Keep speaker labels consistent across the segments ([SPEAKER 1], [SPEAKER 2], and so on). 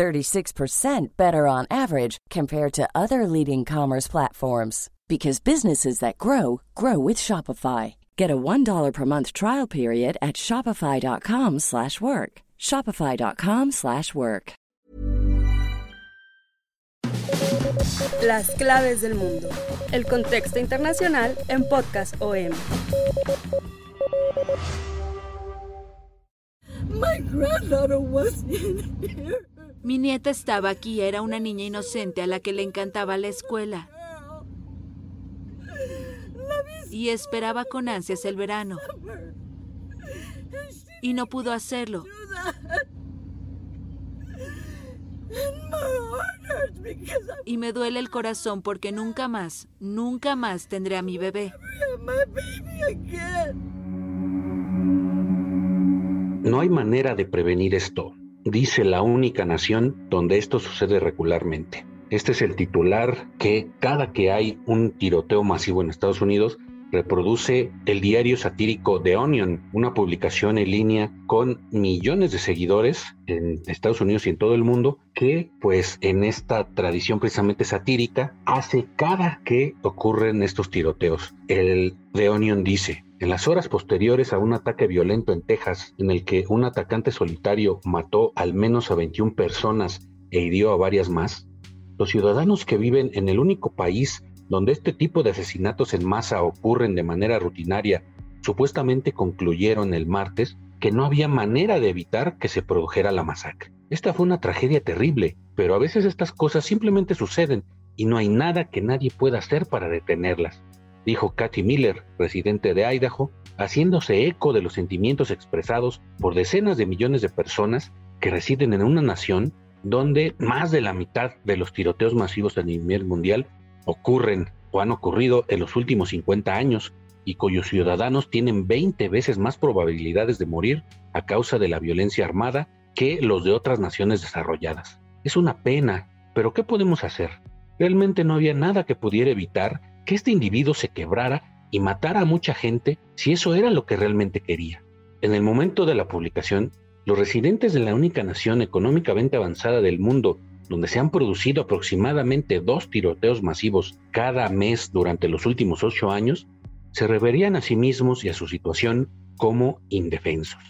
[SPEAKER 1] 36% better on average compared to other leading commerce platforms because businesses that grow grow with Shopify. Get a $1 per month trial period at shopify.com/work. shopify.com/work.
[SPEAKER 2] Las claves del mundo. El contexto internacional en Podcast OM.
[SPEAKER 3] My granddaughter was in here.
[SPEAKER 4] Mi nieta estaba aquí, era una niña inocente a la que le encantaba la escuela. Y esperaba con ansias el verano. Y no pudo hacerlo. Y me duele el corazón porque nunca más, nunca más tendré a mi bebé.
[SPEAKER 5] No hay manera de prevenir esto, dice la única nación donde esto sucede regularmente. Este es el titular que cada que hay un tiroteo masivo en Estados Unidos reproduce el diario satírico The Onion, una publicación en línea con millones de seguidores en Estados Unidos y en todo el mundo, que pues en esta tradición precisamente satírica hace cada que ocurren estos tiroteos. El The Onion dice, en las horas posteriores a un ataque violento en Texas, en el que un atacante solitario mató al menos a 21 personas e hirió a varias más, los ciudadanos que viven en el único país donde este tipo de asesinatos en masa ocurren de manera rutinaria, supuestamente concluyeron el martes que no había manera de evitar que se produjera la masacre. Esta fue una tragedia terrible, pero a veces estas cosas simplemente suceden y no hay nada que nadie pueda hacer para detenerlas, dijo Kathy Miller, residente de Idaho, haciéndose eco de los sentimientos expresados por decenas de millones de personas que residen en una nación donde más de la mitad de los tiroteos masivos a nivel mundial ocurren o han ocurrido en los últimos 50 años y cuyos ciudadanos tienen 20 veces más probabilidades de morir a causa de la violencia armada que los de otras naciones desarrolladas. Es una pena, pero ¿qué podemos hacer? Realmente no había nada que pudiera evitar que este individuo se quebrara y matara a mucha gente si eso era lo que realmente quería. En el momento de la publicación, los residentes de la única nación económicamente avanzada del mundo donde se han producido aproximadamente dos tiroteos masivos cada mes durante los últimos ocho años, se reverían a sí mismos y a su situación como indefensos.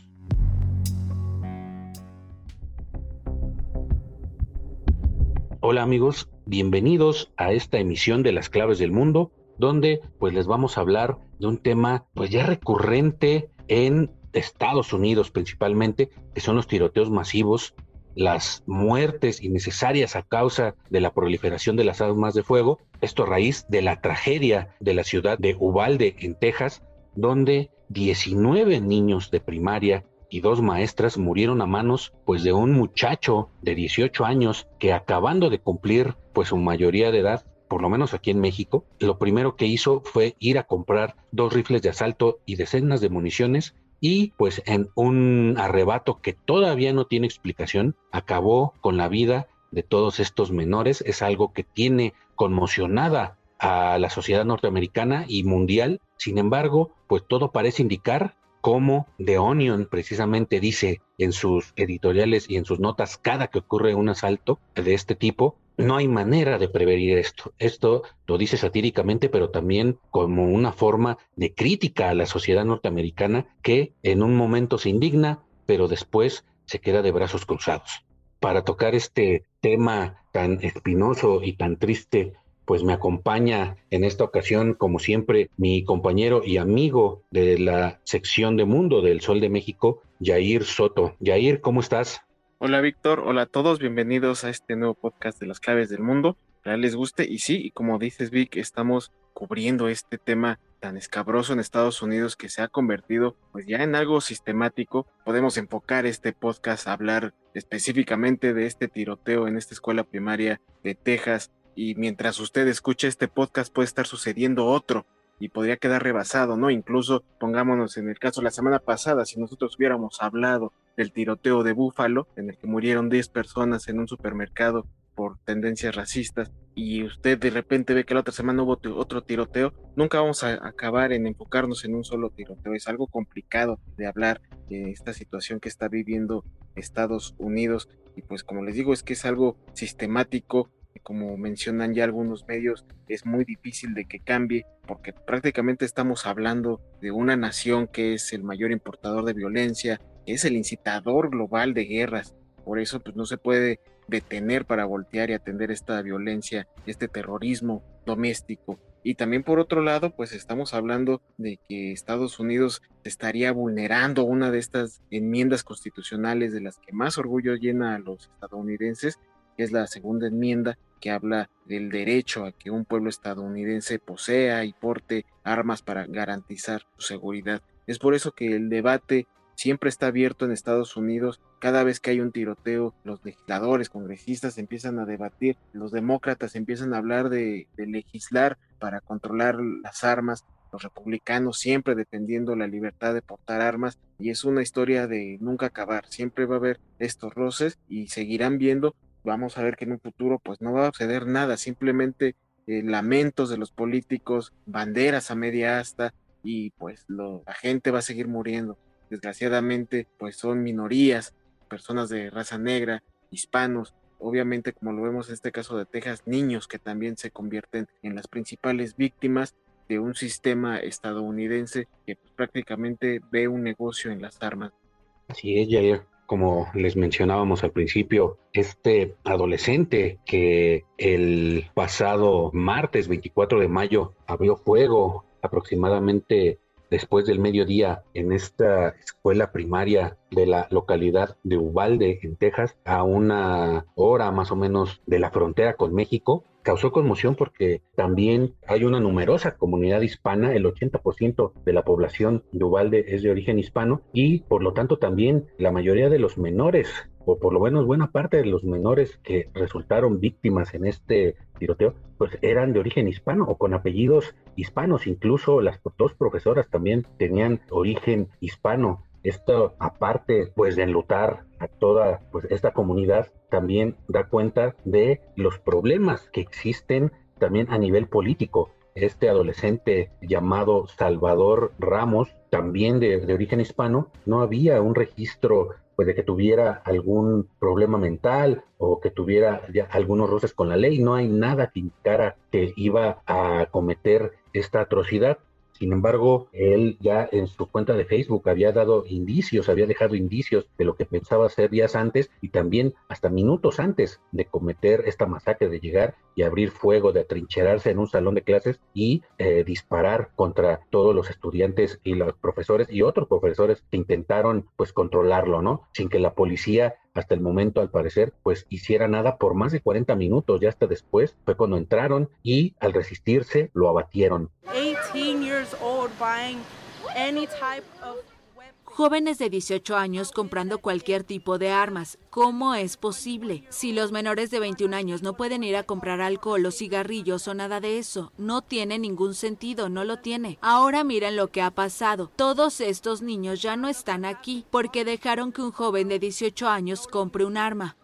[SPEAKER 5] Hola amigos, bienvenidos a esta emisión de Las Claves del Mundo, donde pues les vamos a hablar de un tema pues ya recurrente en Estados Unidos principalmente, que son los tiroteos masivos las muertes innecesarias a causa de la proliferación de las armas de fuego, esto a raíz de la tragedia de la ciudad de Uvalde, en Texas, donde 19 niños de primaria y dos maestras murieron a manos pues de un muchacho de 18 años que acabando de cumplir pues su mayoría de edad por lo menos aquí en México, lo primero que hizo fue ir a comprar dos rifles de asalto y decenas de municiones y pues en un arrebato que todavía no tiene explicación, acabó con la vida de todos estos menores. Es algo que tiene conmocionada a la sociedad norteamericana y mundial. Sin embargo, pues todo parece indicar como The Onion precisamente dice en sus editoriales y en sus notas cada que ocurre un asalto de este tipo, no hay manera de prevenir esto. Esto lo dice satíricamente, pero también como una forma de crítica a la sociedad norteamericana que en un momento se indigna, pero después se queda de brazos cruzados. Para tocar este tema tan espinoso y tan triste, pues me acompaña en esta ocasión, como siempre, mi compañero y amigo de la sección de Mundo del Sol de México, Jair Soto. Jair, ¿cómo estás?
[SPEAKER 6] Hola Víctor, hola a todos, bienvenidos a este nuevo podcast de las claves del mundo. Ojalá les guste y sí, y como dices Vic, estamos cubriendo este tema tan escabroso en Estados Unidos que se ha convertido pues ya en algo sistemático. Podemos enfocar este podcast a hablar específicamente de este tiroteo en esta escuela primaria de Texas y mientras usted escucha este podcast puede estar sucediendo otro y podría quedar rebasado, ¿no? Incluso pongámonos en el caso la semana pasada, si nosotros hubiéramos hablado del tiroteo de Búfalo, en el que murieron 10 personas en un supermercado por tendencias racistas, y usted de repente ve que la otra semana hubo otro tiroteo, nunca vamos a acabar en enfocarnos en un solo tiroteo. Es algo complicado de hablar de esta situación que está viviendo Estados Unidos. Y pues como les digo, es que es algo sistemático, como mencionan ya algunos medios, es muy difícil de que cambie porque prácticamente estamos hablando de una nación que es el mayor importador de violencia, es el incitador global de guerras. Por eso pues no se puede detener para voltear y atender esta violencia, este terrorismo doméstico. Y también por otro lado, pues estamos hablando de que Estados Unidos estaría vulnerando una de estas enmiendas constitucionales de las que más orgullo llena a los estadounidenses, que es la segunda enmienda que habla del derecho a que un pueblo estadounidense posea y porte armas para garantizar su seguridad. Es por eso que el debate siempre está abierto en Estados Unidos. Cada vez que hay un tiroteo, los legisladores, congresistas empiezan a debatir, los demócratas empiezan a hablar de, legislar para controlar las armas, los republicanos siempre defendiendo la libertad de portar armas y es una historia de nunca acabar, siempre va a haber estos roces y seguirán viendo vamos a ver que en un futuro pues no va a suceder nada, simplemente eh, lamentos de los políticos, banderas a media asta y pues la gente va a seguir muriendo. Desgraciadamente pues son minorías, personas de raza negra, hispanos, obviamente como lo vemos en este caso de Texas, niños que también se convierten en las principales víctimas de un sistema estadounidense que pues, prácticamente ve un negocio en las armas.
[SPEAKER 5] Así es, Jair como les mencionábamos al principio, este adolescente que el pasado martes 24 de mayo abrió fuego aproximadamente después del mediodía en esta escuela primaria de la localidad de Ubalde, en Texas, a una hora más o menos de la frontera con México, causó conmoción porque también hay una numerosa comunidad hispana, el 80% de la población de Ubalde es de origen hispano y por lo tanto también la mayoría de los menores o por lo menos buena parte de los menores que resultaron víctimas en este tiroteo, pues eran de origen hispano o con apellidos hispanos. Incluso las dos profesoras también tenían origen hispano. Esto, aparte pues de enlutar a toda pues, esta comunidad, también da cuenta de los problemas que existen también a nivel político. Este adolescente llamado Salvador Ramos, también de, de origen hispano, no había un registro pues de que tuviera algún problema mental o que tuviera ya algunos roces con la ley. No hay nada que indicara que iba a cometer esta atrocidad. Sin embargo, él ya en su cuenta de Facebook había dado indicios, había dejado indicios de lo que pensaba hacer días antes y también hasta minutos antes de cometer esta masacre, de llegar y abrir fuego, de atrincherarse en un salón de clases y eh, disparar contra todos los estudiantes y los profesores y otros profesores que intentaron pues controlarlo, ¿no? Sin que la policía hasta el momento, al parecer, pues hiciera nada por más de 40 minutos. Ya hasta después fue cuando entraron y al resistirse lo abatieron.
[SPEAKER 4] Jóvenes de 18 años comprando cualquier tipo de armas. ¿Cómo es posible? Si los menores de 21 años no pueden ir a comprar alcohol o cigarrillos o nada de eso, no tiene ningún sentido, no lo tiene. Ahora miren lo que ha pasado. Todos estos niños ya no están aquí porque dejaron que un joven de 18 años compre un arma.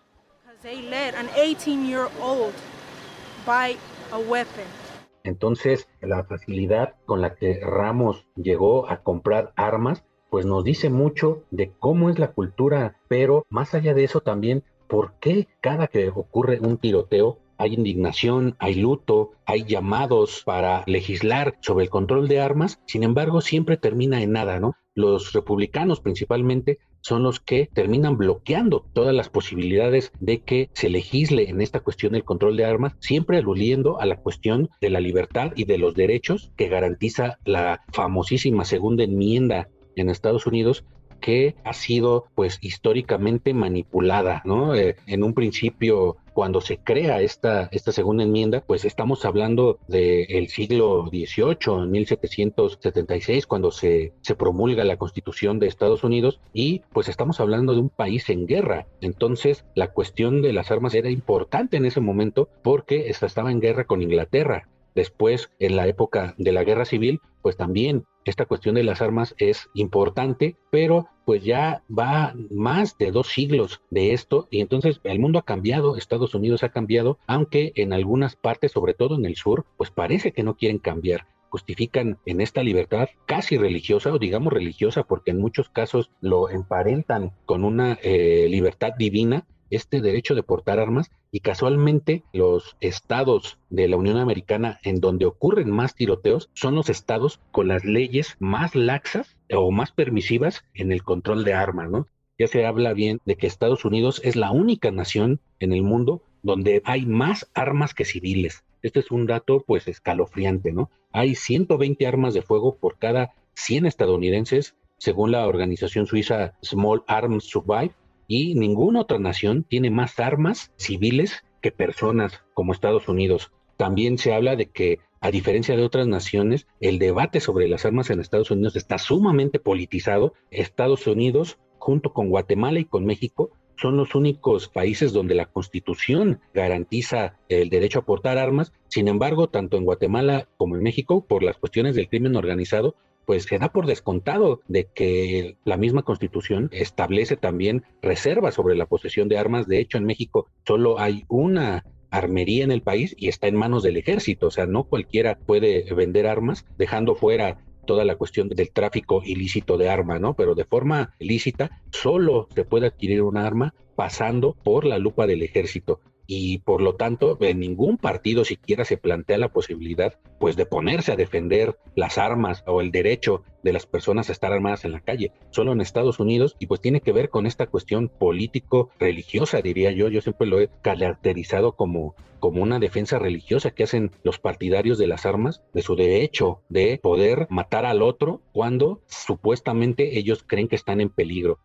[SPEAKER 5] Entonces, la facilidad con la que Ramos llegó a comprar armas, pues nos dice mucho de cómo es la cultura, pero más allá de eso también, por qué cada que ocurre un tiroteo hay indignación, hay luto, hay llamados para legislar sobre el control de armas, sin embargo siempre termina en nada, ¿no? Los republicanos principalmente son los que terminan bloqueando todas las posibilidades de que se legisle en esta cuestión del control de armas, siempre aludiendo a la cuestión de la libertad y de los derechos que garantiza la famosísima segunda enmienda en Estados Unidos que ha sido pues históricamente manipulada, ¿no? Eh, en un principio cuando se crea esta, esta segunda enmienda, pues estamos hablando del siglo XVIII, en 1776, cuando se, se promulga la Constitución de Estados Unidos, y pues estamos hablando de un país en guerra. Entonces, la cuestión de las armas era importante en ese momento porque estaba en guerra con Inglaterra. Después, en la época de la guerra civil, pues también esta cuestión de las armas es importante, pero pues ya va más de dos siglos de esto y entonces el mundo ha cambiado, Estados Unidos ha cambiado, aunque en algunas partes, sobre todo en el sur, pues parece que no quieren cambiar. Justifican en esta libertad casi religiosa o digamos religiosa porque en muchos casos lo emparentan con una eh, libertad divina este derecho de portar armas y casualmente los estados de la Unión Americana en donde ocurren más tiroteos son los estados con las leyes más laxas o más permisivas en el control de armas, ¿no? Ya se habla bien de que Estados Unidos es la única nación en el mundo donde hay más armas que civiles. Este es un dato pues escalofriante, ¿no? Hay 120 armas de fuego por cada 100 estadounidenses, según la organización suiza Small Arms Survive, y ninguna otra nación tiene más armas civiles que personas como Estados Unidos. También se habla de que, a diferencia de otras naciones, el debate sobre las armas en Estados Unidos está sumamente politizado. Estados Unidos, junto con Guatemala y con México, son los únicos países donde la constitución garantiza el derecho a portar armas. Sin embargo, tanto en Guatemala como en México, por las cuestiones del crimen organizado, pues se da por descontado de que la misma constitución establece también reservas sobre la posesión de armas. De hecho, en México solo hay una armería en el país y está en manos del ejército, o sea, no cualquiera puede vender armas, dejando fuera toda la cuestión del tráfico ilícito de arma, ¿no? Pero de forma lícita, solo se puede adquirir un arma pasando por la lupa del ejército y por lo tanto en ningún partido siquiera se plantea la posibilidad pues de ponerse a defender las armas o el derecho de las personas a estar armadas en la calle, solo en Estados Unidos y pues tiene que ver con esta cuestión político religiosa diría yo, yo siempre lo he caracterizado como como una defensa religiosa que hacen los partidarios de las armas de su derecho de poder matar al otro cuando supuestamente ellos creen que están en peligro.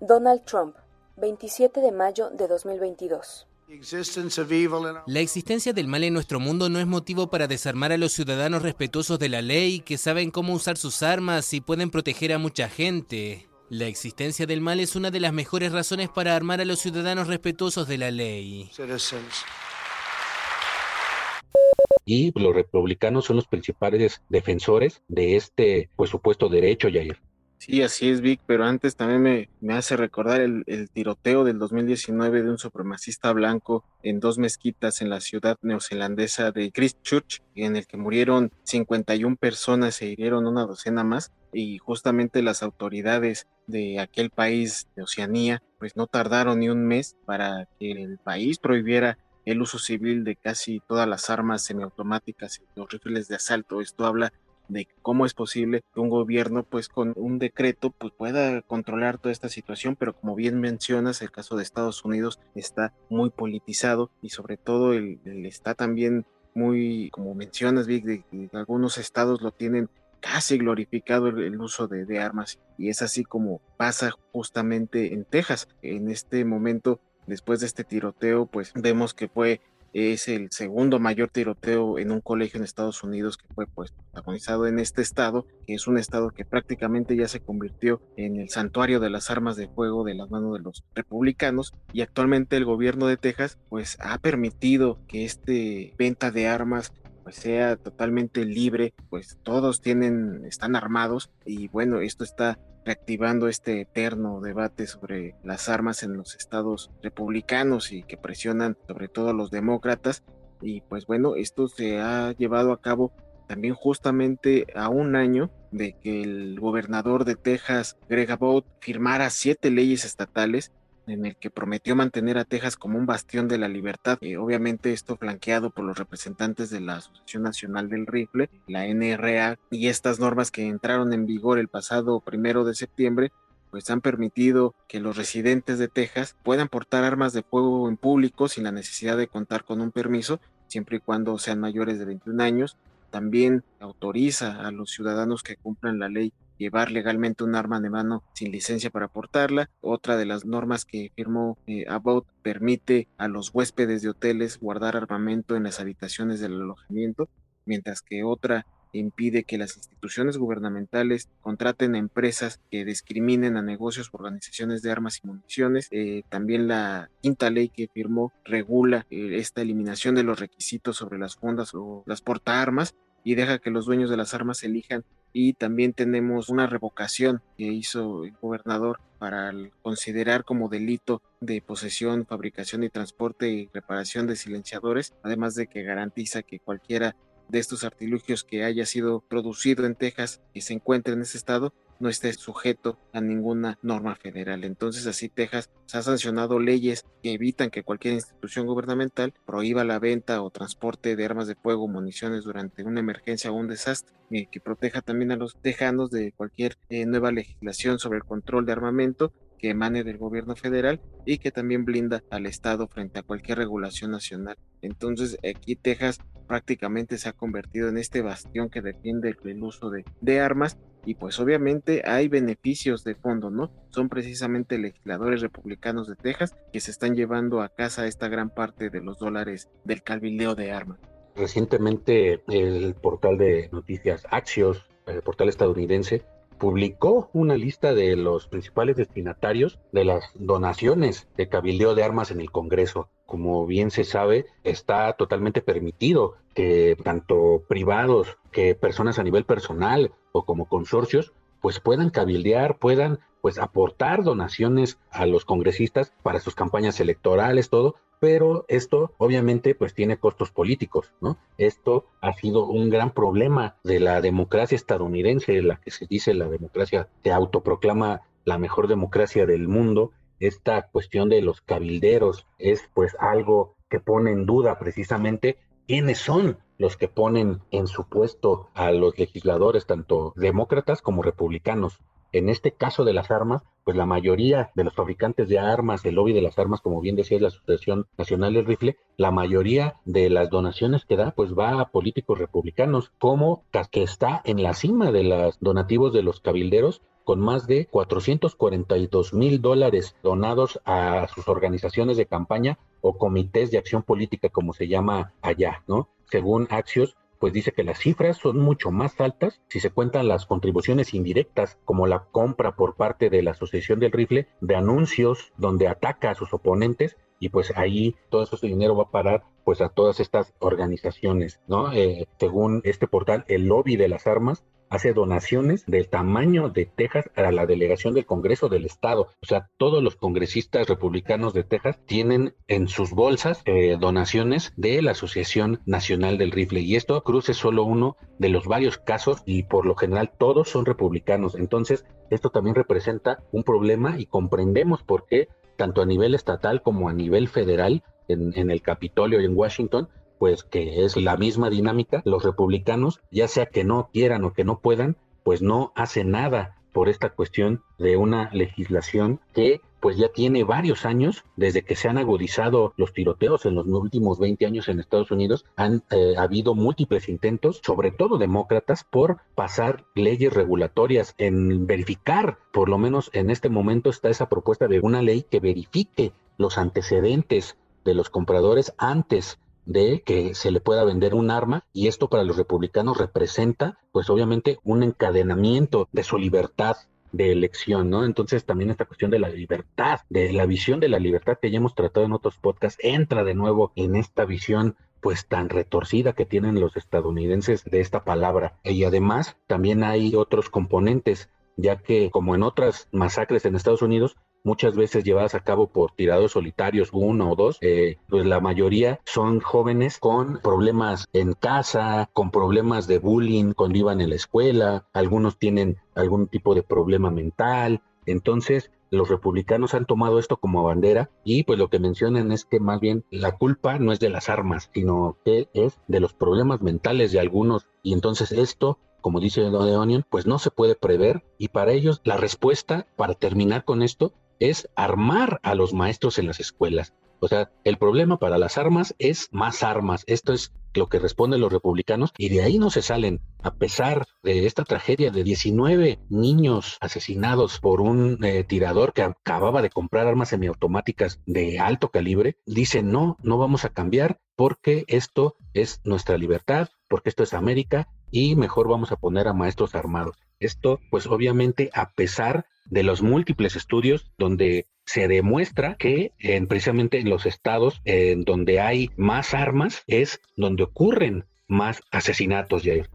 [SPEAKER 2] Donald Trump 27 de mayo de 2022.
[SPEAKER 7] La existencia del mal en nuestro mundo no es motivo para desarmar a los ciudadanos respetuosos de la ley, que saben cómo usar sus armas y pueden proteger a mucha gente. La existencia del mal es una de las mejores razones para armar a los ciudadanos respetuosos de la ley.
[SPEAKER 5] Y los republicanos son los principales defensores de este pues, supuesto derecho, Jair.
[SPEAKER 6] Sí, así es, Vic, pero antes también me, me hace recordar el, el, tiroteo del 2019 de un supremacista blanco en dos mezquitas en la ciudad neozelandesa de Christchurch, en el que murieron 51 personas, se hirieron una docena más, y justamente las autoridades de aquel país de Oceanía, pues no tardaron ni un mes para que el país prohibiera el uso civil de casi todas las armas semiautomáticas y los rifles de asalto. Esto habla de cómo es posible que un gobierno pues con un decreto pues pueda controlar toda esta situación, pero como bien mencionas, el caso de Estados Unidos está muy politizado y sobre todo el, está también muy, como mencionas Vic, algunos estados lo tienen casi glorificado el, uso de, de, armas y es así como pasa justamente en Texas. En este momento, después de este tiroteo, pues vemos que fue es el segundo mayor tiroteo en un colegio en Estados Unidos que fue pues protagonizado en este estado, que es un estado que prácticamente ya se convirtió en el santuario de las armas de fuego de las manos de los republicanos y actualmente el gobierno de Texas pues ha permitido que este venta de armas pues sea totalmente libre, pues todos tienen, están armados y bueno, esto está reactivando este eterno debate sobre las armas en los estados republicanos y que presionan sobre todo a los demócratas. Y pues bueno, esto se ha llevado a cabo también justamente a un año de que el gobernador de Texas, Greg Abbott, firmara siete leyes estatales en el que prometió mantener a Texas como un bastión de la libertad. Eh, obviamente esto flanqueado por los representantes de la Asociación Nacional del Rifle, la NRA, y estas normas que entraron en vigor el pasado primero de septiembre, pues han permitido que los residentes de Texas puedan portar armas de fuego en público sin la necesidad de contar con un permiso, siempre y cuando sean mayores de 21 años. También autoriza a los ciudadanos que cumplan la ley llevar legalmente un arma de mano sin licencia para portarla. Otra de las normas que firmó eh, About permite a los huéspedes de hoteles guardar armamento en las habitaciones del alojamiento, mientras que otra impide que las instituciones gubernamentales contraten a empresas que discriminen a negocios o organizaciones de armas y municiones. Eh, también la quinta ley que firmó regula eh, esta eliminación de los requisitos sobre las fondas o las portaarmas y deja que los dueños de las armas elijan. Y también tenemos una revocación que hizo el gobernador para considerar como delito de posesión, fabricación y transporte y reparación de silenciadores, además de que garantiza que cualquiera de estos artilugios que haya sido producido en Texas y se encuentre en ese estado no esté sujeto a ninguna norma federal. Entonces así Texas ha sancionado leyes que evitan que cualquier institución gubernamental prohíba la venta o transporte de armas de fuego o municiones durante una emergencia o un desastre, y que proteja también a los tejanos de cualquier eh, nueva legislación sobre el control de armamento que emane del gobierno federal y que también blinda al Estado frente a cualquier regulación nacional. Entonces aquí Texas prácticamente se ha convertido en este bastión que defiende el, uso de armas y pues obviamente hay beneficios de fondo, ¿no? Son precisamente legisladores republicanos de Texas que se están llevando a casa esta gran parte de los dólares del cabildeo de armas.
[SPEAKER 5] Recientemente el portal de noticias Axios, el portal estadounidense, publicó una lista de los principales destinatarios de las donaciones de cabildeo de armas en el Congreso. Como bien se sabe, está totalmente permitido que tanto privados, que personas a nivel personal o como consorcios, pues puedan cabildear, puedan pues aportar donaciones a los congresistas para sus campañas electorales, todo, pero esto obviamente pues tiene costos políticos, ¿no? Esto ha sido un gran problema de la democracia estadounidense, la que se dice la democracia se autoproclama la mejor democracia del mundo, esta cuestión de los cabilderos es pues algo que pone en duda precisamente quiénes son los que ponen en su puesto a los legisladores, tanto demócratas como republicanos. En este caso de las armas, pues la mayoría de los fabricantes de armas, el lobby de las armas, como bien decía la Asociación Nacional del Rifle, la mayoría de las donaciones que da, pues va a políticos republicanos, como que está en la cima de los donativos de los cabilderos, con más de 442 mil dólares donados a sus organizaciones de campaña o comités de acción política, como se llama allá, ¿no? Según Axios, pues dice que las cifras son mucho más altas si se cuentan las contribuciones indirectas, como la compra por parte de la Asociación del Rifle de anuncios donde ataca a sus oponentes y pues ahí todo ese dinero va a parar pues a todas estas organizaciones, ¿no? Eh, según este portal, el lobby de las armas hace donaciones del tamaño de Texas a la delegación del Congreso del Estado. O sea, todos los congresistas republicanos de Texas tienen en sus bolsas eh, donaciones de la Asociación Nacional del Rifle. Y esto, Cruz es solo uno de los varios casos y por lo general todos son republicanos. Entonces, esto también representa un problema y comprendemos por qué tanto a nivel estatal como a nivel federal en, en el Capitolio y en Washington pues que es la misma dinámica, los republicanos, ya sea que no quieran o que no puedan, pues no hacen nada por esta cuestión de una legislación que pues ya tiene varios años desde que se han agudizado los tiroteos en los últimos 20 años en Estados Unidos. Han eh, habido múltiples intentos, sobre todo demócratas, por pasar leyes regulatorias, en verificar, por lo menos en este momento está esa propuesta de una ley que verifique los antecedentes de los compradores antes de que se le pueda vender un arma y esto para los republicanos representa pues obviamente un encadenamiento de su libertad de elección, ¿no? Entonces también esta cuestión de la libertad, de la visión de la libertad que ya hemos tratado en otros podcasts, entra de nuevo en esta visión pues tan retorcida que tienen los estadounidenses de esta palabra. Y además también hay otros componentes, ya que como en otras masacres en Estados Unidos, muchas veces llevadas a cabo por tirados solitarios, uno o dos, eh, pues la mayoría son jóvenes con problemas en casa, con problemas de bullying cuando iban en la escuela, algunos tienen algún tipo de problema mental, entonces los republicanos han tomado esto como bandera y pues lo que mencionan es que más bien la culpa no es de las armas, sino que es de los problemas mentales de algunos. Y entonces esto como dice Don Onion, pues no se puede prever y para ellos la respuesta para terminar con esto es armar a los maestros en las escuelas. O sea, el problema para las armas es más armas. Esto es lo que responden los republicanos y de ahí no se salen. A pesar de esta tragedia de 19 niños asesinados por un eh, tirador que acababa de comprar armas semiautomáticas de alto calibre, dicen no, no vamos a cambiar porque esto es nuestra libertad, porque esto es América y mejor vamos a poner a maestros armados. Esto, pues obviamente, a pesar de los múltiples estudios donde se demuestra que en, precisamente en los estados en donde hay más armas es donde ocurren más asesinatos, Jair.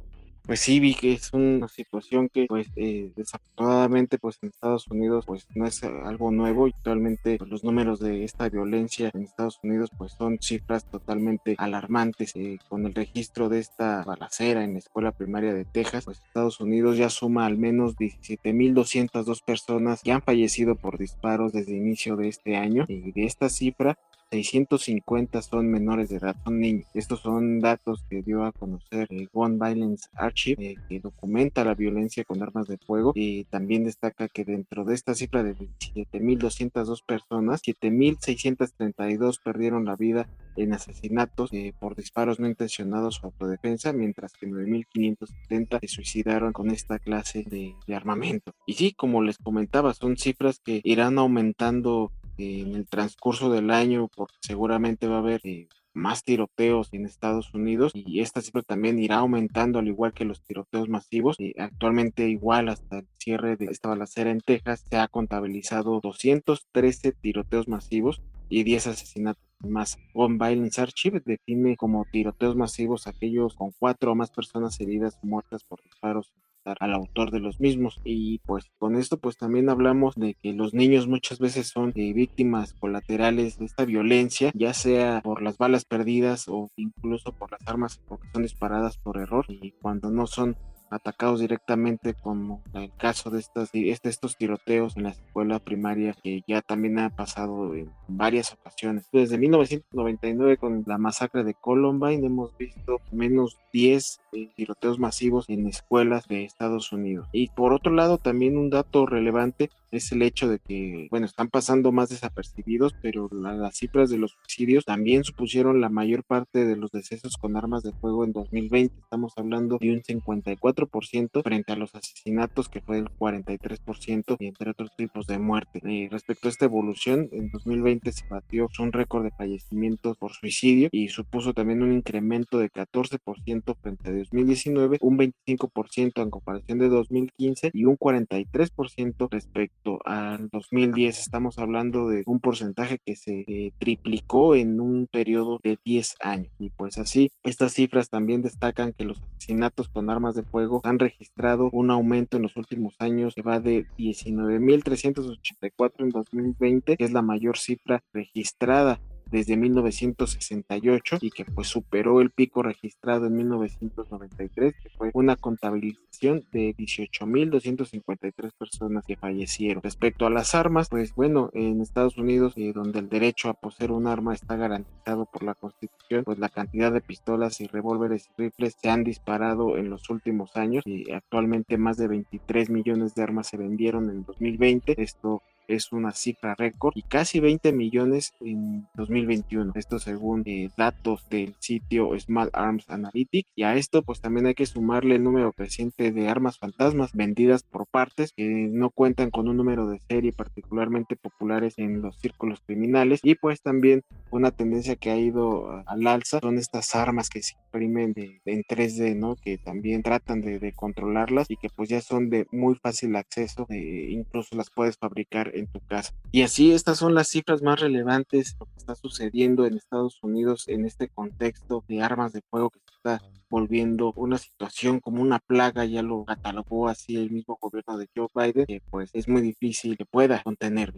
[SPEAKER 6] Pues sí, vi que es una situación que, pues, eh, desafortunadamente, pues, en Estados Unidos, pues, no es algo nuevo y actualmente pues, los números de esta violencia en Estados Unidos, pues, son cifras totalmente alarmantes. Eh, con el registro de esta balacera en la escuela primaria de Texas, pues, Estados Unidos ya suma al menos 17.202 personas que han fallecido por disparos desde inicio de este año y de esta cifra 650 son menores de edad, son niños. Estos son datos que dio a conocer el Gun Violence Archive, eh, que documenta la violencia con armas de fuego y también destaca que dentro de esta cifra de 7.202 personas, 7.632 perdieron la vida en asesinatos eh, por disparos no intencionados o autodefensa, mientras que 9.570 se suicidaron con esta clase de, de armamento. Y sí, como les comentaba, son cifras que irán aumentando en el transcurso del año, porque seguramente va a haber eh, más tiroteos en Estados Unidos y esta cifra también irá aumentando al igual que los tiroteos masivos. Y actualmente igual hasta el cierre de esta balacera en Texas se ha contabilizado 213 tiroteos masivos y 10 asesinatos más. Gun Violence Archive define como tiroteos masivos aquellos con cuatro o más personas heridas o muertas por disparos al autor de los mismos. Y pues con esto pues también hablamos de que los niños muchas veces son eh, víctimas colaterales de esta violencia ya sea por las balas perdidas o incluso por las armas porque son disparadas por error y cuando no son atacados directamente como el caso de estas de estos tiroteos en la escuela primaria que ya también ha pasado en varias ocasiones. Desde 1999 con la masacre de Columbine hemos visto menos 10 eh, tiroteos masivos en escuelas de Estados Unidos. Y por otro lado también un dato relevante es el hecho de que, bueno, están pasando más desapercibidos, pero las cifras de los suicidios también supusieron la mayor parte de los decesos con armas de fuego en 2020. Estamos hablando de un 54% frente a los asesinatos que fue el 43% y entre otros tipos de muerte. Y respecto a esta evolución, en 2020 se batió un récord de fallecimientos por suicidio y supuso también un incremento de 14% frente a 2019, un 25% en comparación de 2015 y un 43% respecto al 2010. Estamos hablando de un porcentaje que se eh, triplicó en un periodo de 10 años. Y pues así, estas cifras también destacan que los asesinatos con armas de fuego han registrado un aumento en los últimos años que va de 19.384 en 2020, que es la mayor cifra registrada desde 1968 y que pues superó el pico registrado en 1993, que fue una contabilización de 18.253 personas que fallecieron. Respecto a las armas, pues bueno, en Estados Unidos, eh, donde el derecho a poseer un arma está garantizado por la Constitución, pues la cantidad de pistolas y revólveres y rifles se han disparado en los últimos años y actualmente más de 23 millones de armas se vendieron en 2020. Esto es una cifra récord y casi 20 millones en 2021. Esto según eh, datos del sitio Small Arms Analytics. Y a esto pues también hay que sumarle el número creciente de armas fantasmas vendidas por partes que no cuentan con un número de serie particularmente populares en los círculos criminales. Y pues también una tendencia que ha ido al alza son estas armas que se imprimen en 3D, ¿no? Que también tratan de, controlarlas y que pues ya son de muy fácil acceso, incluso las puedes fabricar en tu casa. Y así estas son las cifras más relevantes de lo que está sucediendo en Estados Unidos en este contexto de armas de fuego que se está volviendo una situación como una plaga, ya lo catalogó así el mismo gobierno de Joe Biden, que pues es muy difícil que pueda contener.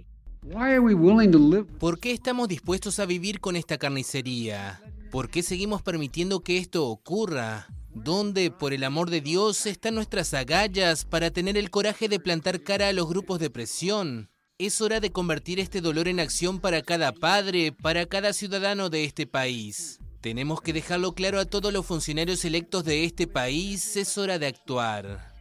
[SPEAKER 7] ¿Por qué estamos dispuestos a vivir con esta carnicería? ¿Por qué seguimos permitiendo que esto ocurra? ¿Dónde, por el amor de Dios, están nuestras agallas para tener el coraje de plantar cara a los grupos de presión? Es hora de convertir este dolor en acción para cada padre, para cada ciudadano de este país. Tenemos que dejarlo claro a todos los funcionarios electos de este país, es hora de actuar.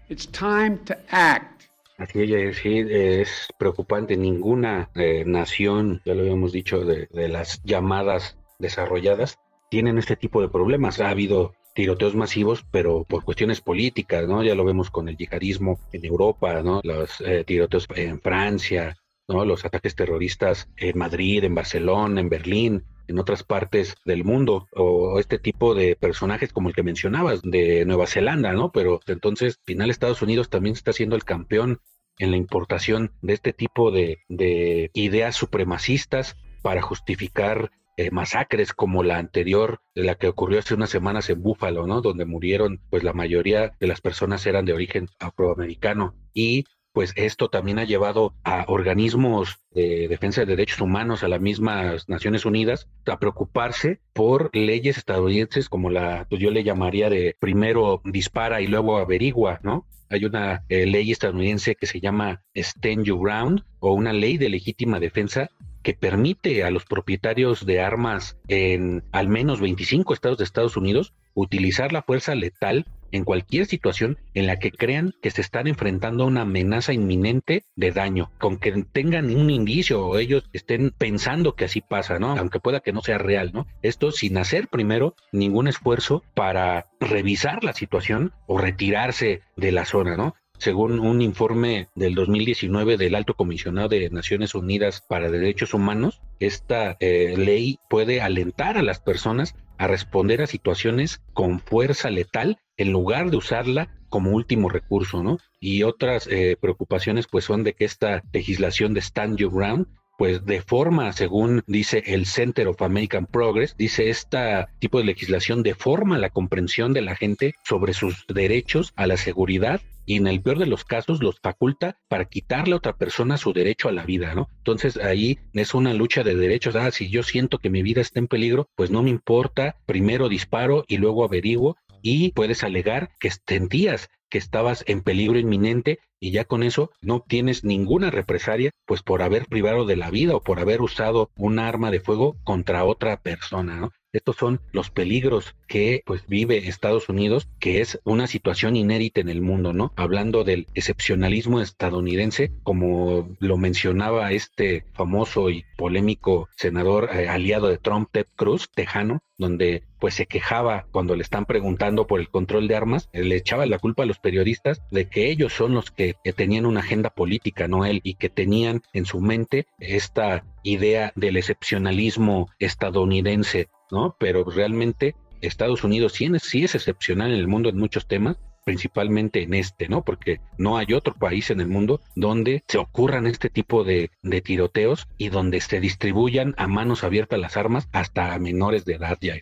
[SPEAKER 5] Así es, es preocupante. Ninguna eh, nación, ya lo habíamos dicho, de, de, las llamadas desarrolladas, tienen este tipo de problemas. Ha habido tiroteos masivos, pero por cuestiones políticas, ¿no? Ya lo vemos con el yihadismo en Europa, ¿no? Los eh, tiroteos en Francia, ¿no? Los ataques terroristas en Madrid, en Barcelona, en Berlín, en otras partes del mundo, o este tipo de personajes como el que mencionabas, de Nueva Zelanda, ¿no? Pero entonces, al final Estados Unidos también está siendo el campeón en la importación de este tipo de, de ideas supremacistas para justificar eh, masacres como la anterior, la que ocurrió hace unas semanas en Búfalo, ¿no? Donde murieron, pues la mayoría de las personas eran de origen afroamericano. Y pues esto también ha llevado a organismos de defensa de derechos humanos, a las mismas Naciones Unidas, a preocuparse por leyes estadounidenses como la, pues yo le llamaría de primero dispara y luego averigua, ¿no? Hay una eh, ley estadounidense que se llama Stand Your Ground o una ley de legítima defensa que permite a los propietarios de armas en al menos 25 estados de Estados Unidos utilizar la fuerza letal en cualquier situación en la que crean que se están enfrentando a una amenaza inminente de daño, con que tengan un indicio o ellos estén pensando que así pasa, ¿no? Aunque pueda que no sea real, ¿no? Esto sin hacer primero ningún esfuerzo para revisar la situación o retirarse de la zona, ¿no? Según un informe del 2019 del Alto Comisionado de Naciones Unidas para Derechos Humanos, esta eh, ley puede alentar a las personas a responder a situaciones con fuerza letal en lugar de usarla como último recurso, ¿no? Y otras eh, preocupaciones pues son de que esta legislación de Stand Your Ground pues de forma, según dice el Center of American Progress, dice este tipo de legislación deforma la comprensión de la gente sobre sus derechos a la seguridad y en el peor de los casos los faculta para quitarle a otra persona su derecho a la vida, ¿no? Entonces ahí es una lucha de derechos. Ah, si yo siento que mi vida está en peligro, pues no me importa, primero disparo y luego averiguo y puedes alegar que sentías que estabas en peligro inminente y ya con eso no tienes ninguna represalia, pues por haber privado de la vida o por haber usado un arma de fuego contra otra persona, ¿no? Estos son los peligros que pues vive Estados Unidos, que es una situación inédita en el mundo, ¿no? Hablando del excepcionalismo estadounidense, como lo mencionaba este famoso y polémico senador eh, aliado de Trump, Ted Cruz, tejano, donde pues se quejaba cuando le están preguntando por el control de armas, le echaba la culpa a los periodistas de que ellos son los que tenían una agenda política, no él, y que tenían en su mente esta idea del excepcionalismo estadounidense ¿no? Pero realmente Estados Unidos sí, es excepcional en el mundo en muchos temas, principalmente en este, ¿no? Porque no hay otro país en el mundo donde se ocurran este tipo de, de, tiroteos y donde se distribuyan a manos abiertas las armas hasta a menores de edad, ya.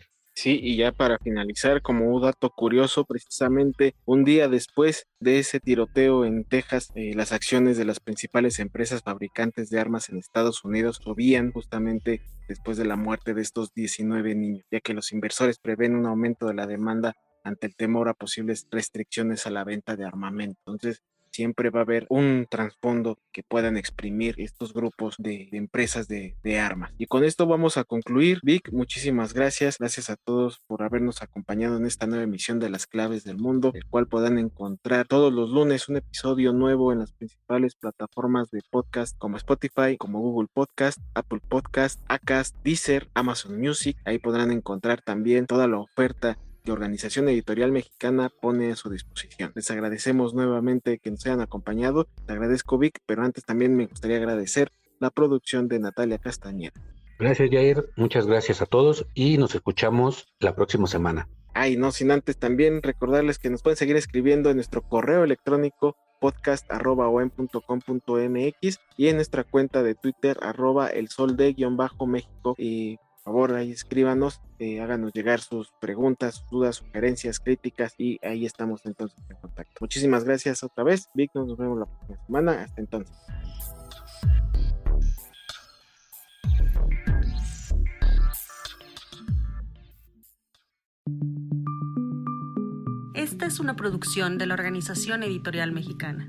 [SPEAKER 6] Sí, y ya para finalizar, como un dato curioso, precisamente un día después de ese tiroteo en Texas, eh, las acciones de las principales empresas fabricantes de armas en Estados Unidos subían justamente después de la muerte de estos 19 niños, ya que los inversores prevén un aumento de la demanda ante el temor a posibles restricciones a la venta de armamento. Entonces, siempre va a haber un trasfondo que puedan exprimir estos grupos de, empresas de, armas. Y con esto vamos a concluir. Vic, muchísimas gracias. Gracias a todos por habernos acompañado en esta nueva emisión de Las Claves del Mundo, el cual podrán encontrar todos los lunes un episodio nuevo en las principales plataformas de podcast como Spotify, como Google Podcast, Apple Podcast, Acast, Deezer, Amazon Music. Ahí podrán encontrar también toda la oferta que Organización Editorial Mexicana pone a su disposición. Les agradecemos nuevamente que nos hayan acompañado. Te agradezco, Vic, pero antes también me gustaría agradecer la producción de Natalia Castañeda.
[SPEAKER 5] Gracias, Jair. Muchas gracias a todos y nos escuchamos la próxima semana.
[SPEAKER 6] Ay, no sin antes también recordarles que nos pueden seguir escribiendo en nuestro correo electrónico podcast.com.mx y en nuestra cuenta de Twitter arroba el sol de guion bajo México y favor, ahí escríbanos, eh, háganos llegar sus preguntas, dudas, sugerencias, críticas y ahí estamos entonces en contacto. Muchísimas gracias otra vez, Vic, nos vemos la próxima semana, hasta entonces.
[SPEAKER 2] Esta es una producción de la Organización Editorial Mexicana.